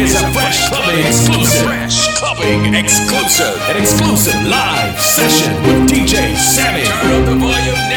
is a Fresh Clubbing exclusive. Fresh Clubbing exclusive. An exclusive live session with DJ Sammy. Turn up the volume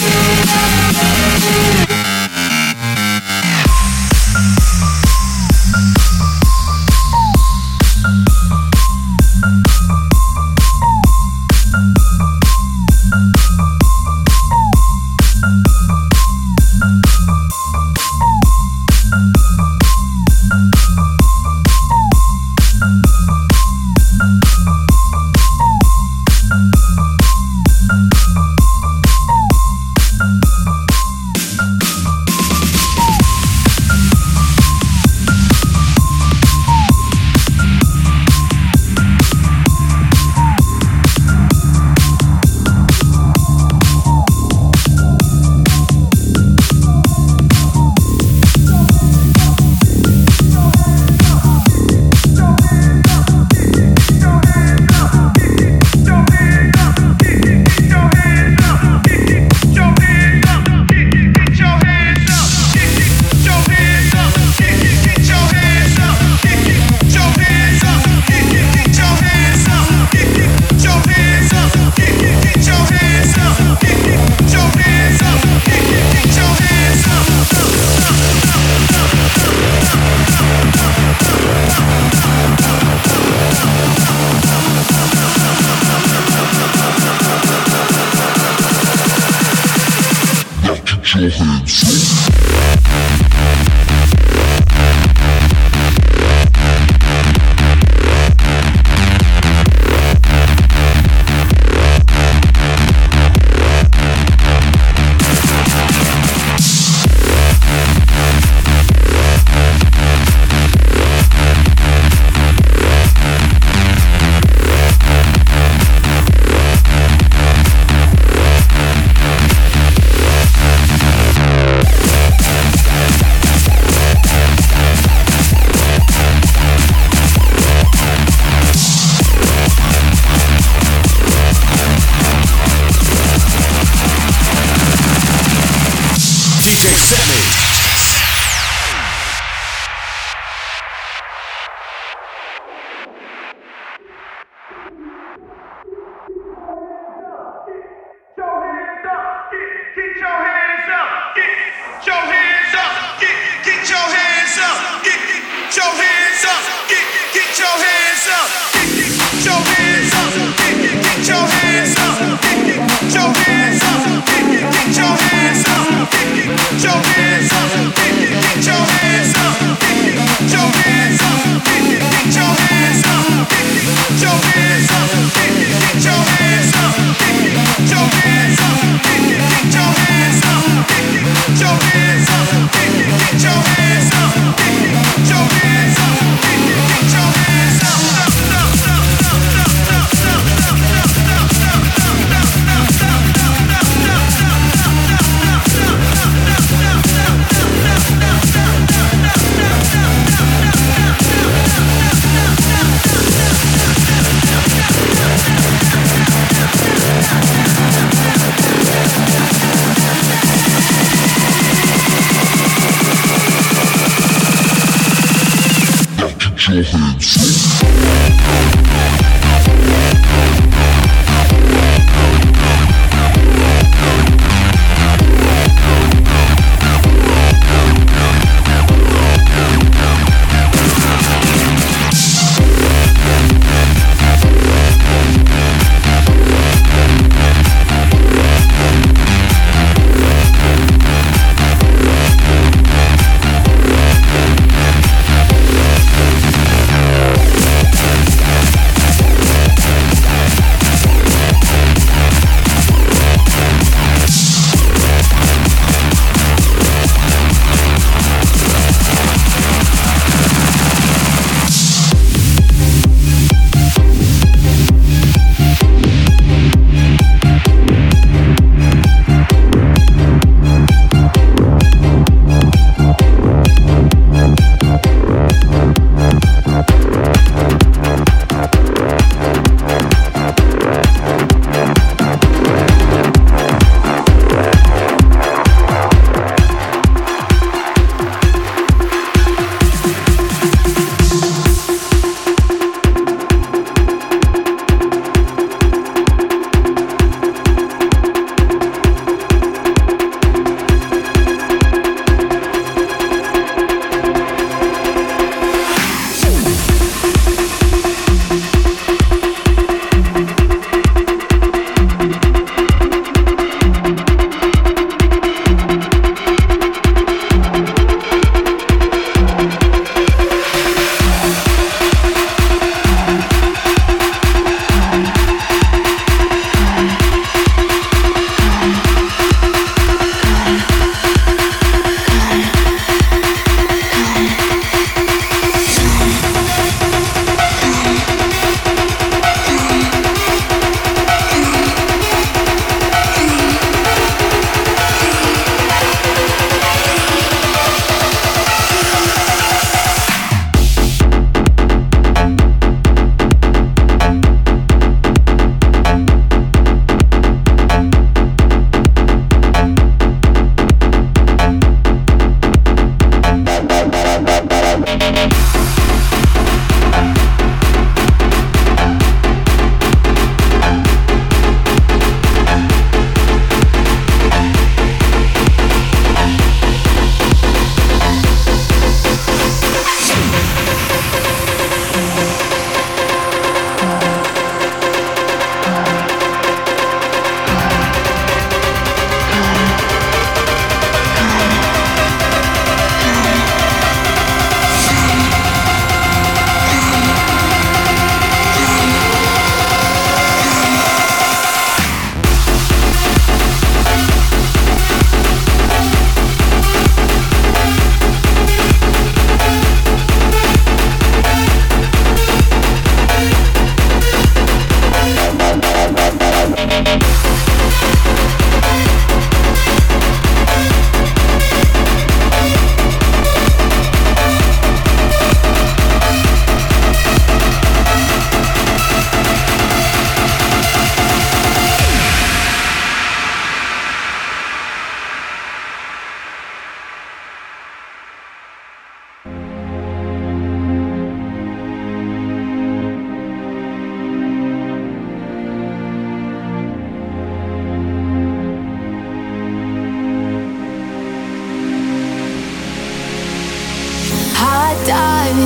Yeah.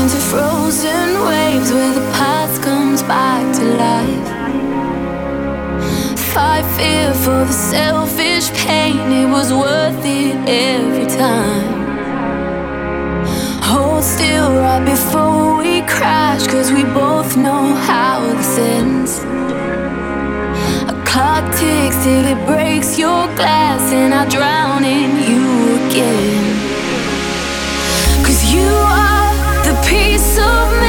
into frozen waves where the past comes back to life. Fight fear for the selfish pain, it was worth it every time. Hold still right before we crash, cause we both know how this ends. A clock ticks till it breaks your glass, and I drown in you again. Cause you of me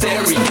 Stereo.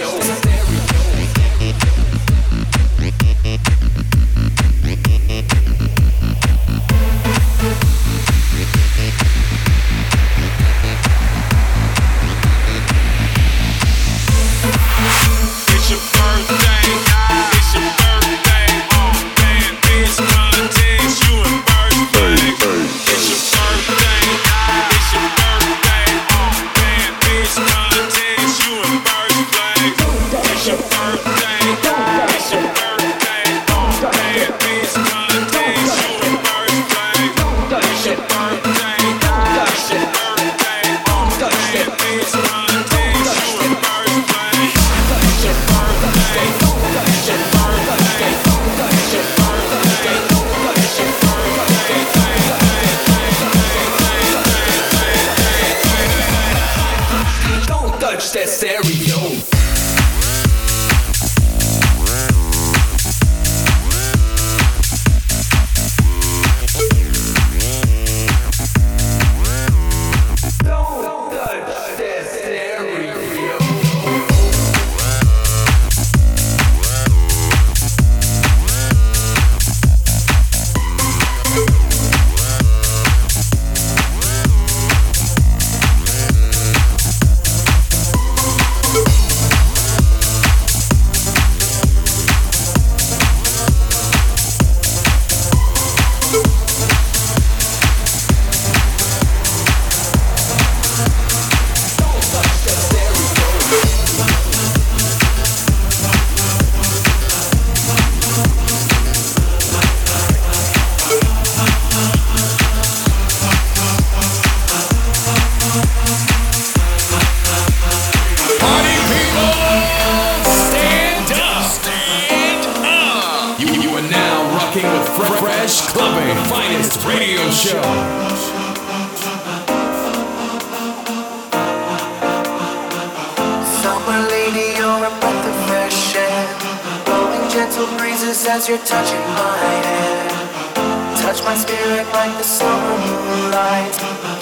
As you're touching my hand. Touch my spirit like the summer moonlight.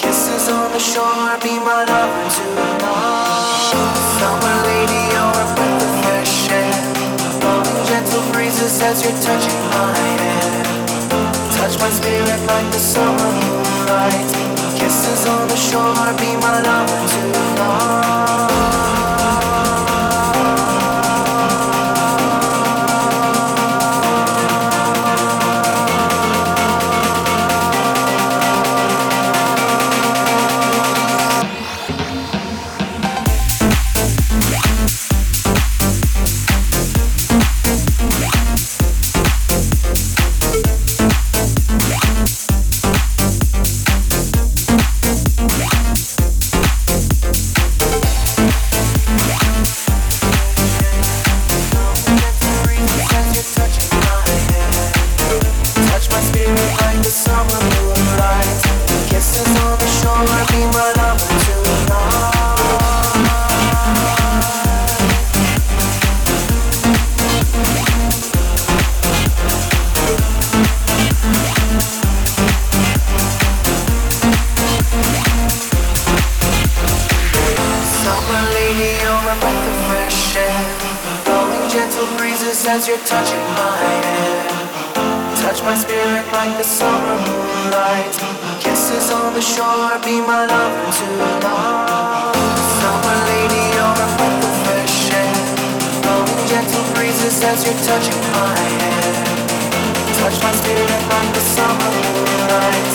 Kisses on the shore, be my lover tonight. Summer lady, you're a breath of fresh air. Blowing gentle breezes as you're touching my hand. Touch my spirit like the summer moonlight. Kisses on the shore, be my lover tonight. my lady, you're a breath of fresh air. Gentle breezes as you're touching my hair. Touch my spirit like the summer moonlight. Kisses on the shore, be my love tonight. Summer lady, you're a breath of fresh air. Gentle breezes as you're touching my hair. Touch my spirit like the summer moonlight.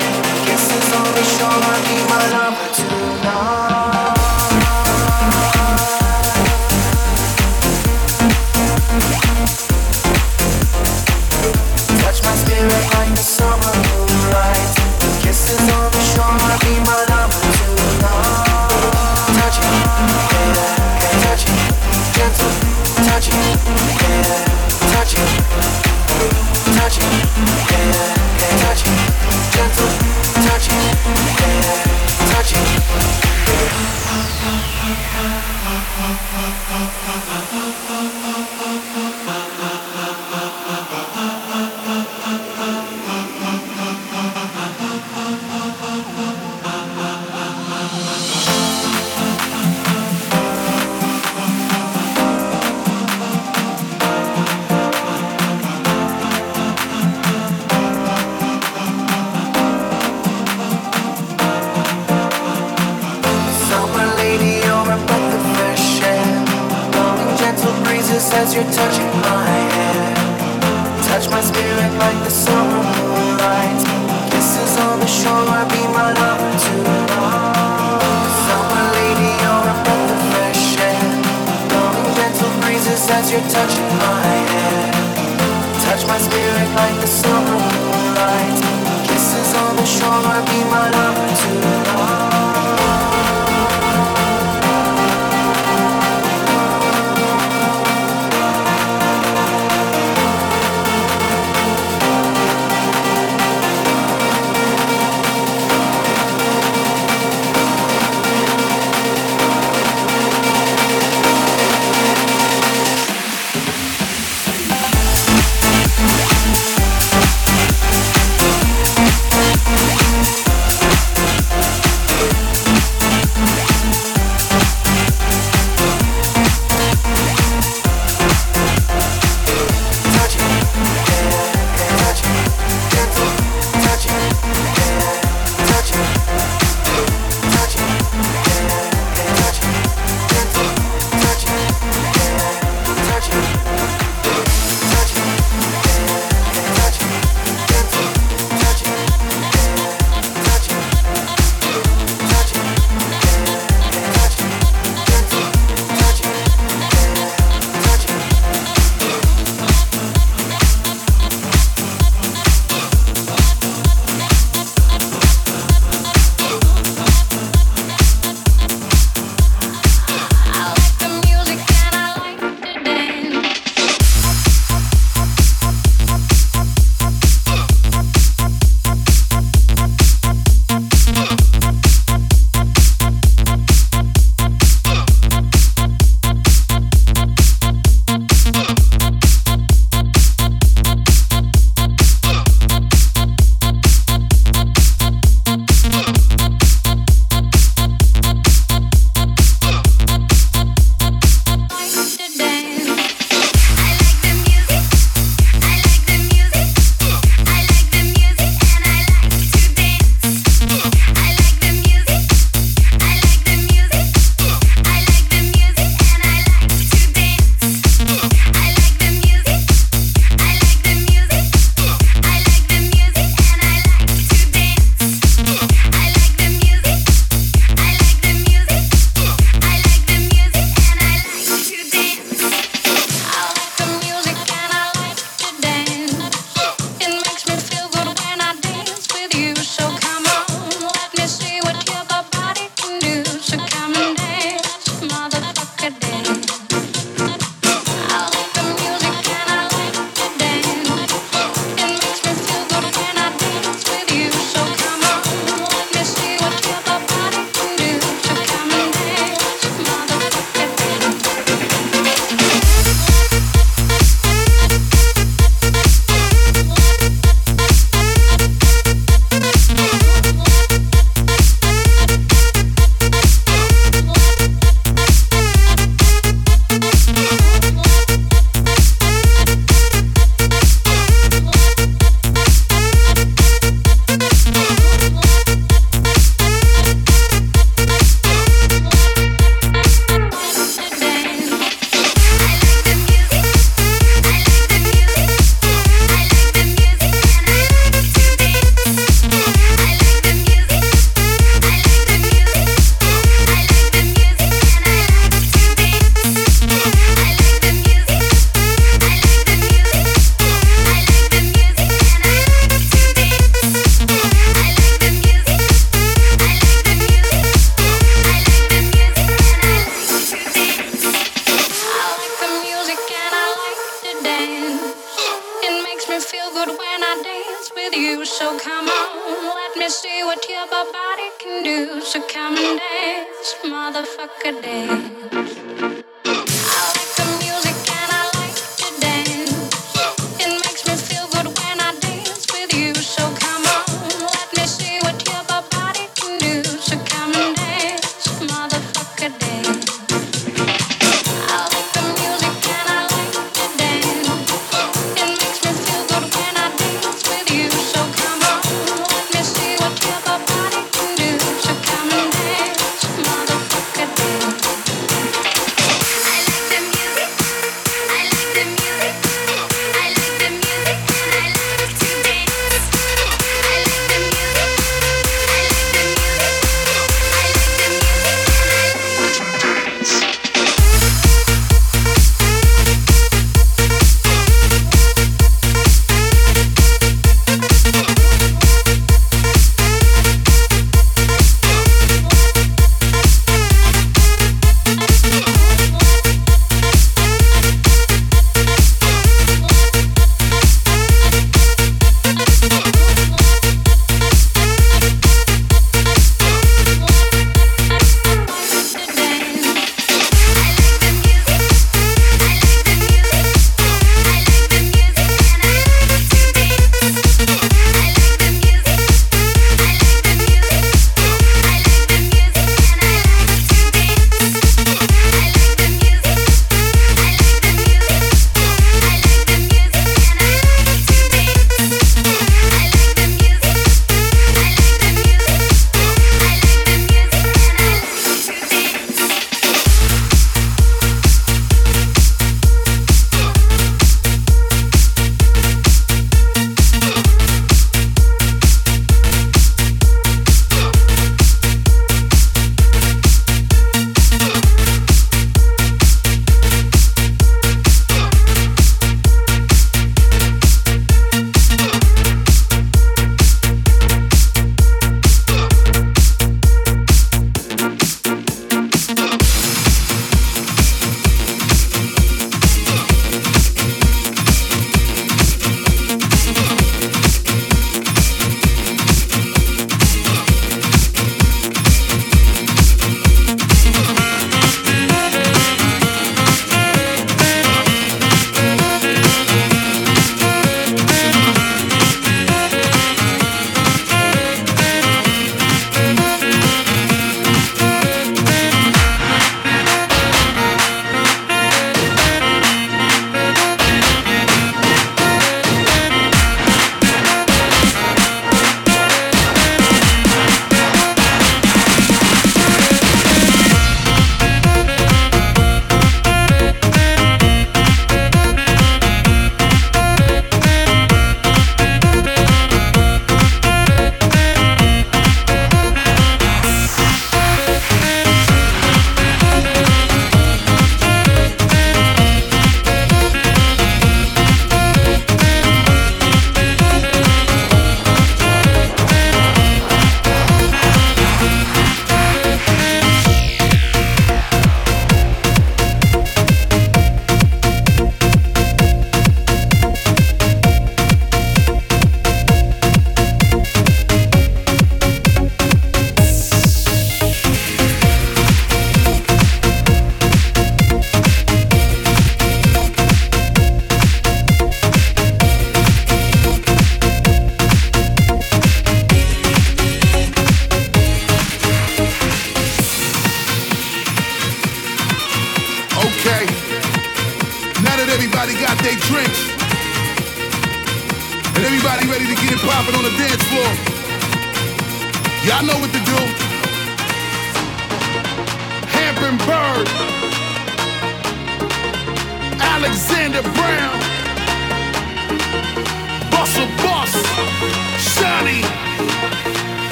Kisses on the shore, be my love. Keep my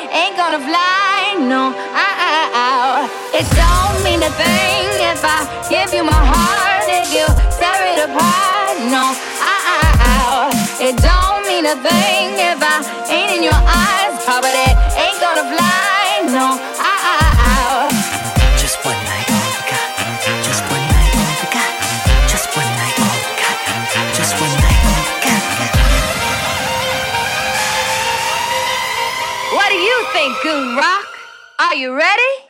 ain't gonna fly, no. It don't mean a thing if I give you my heart, if you tear it apart. Are you ready?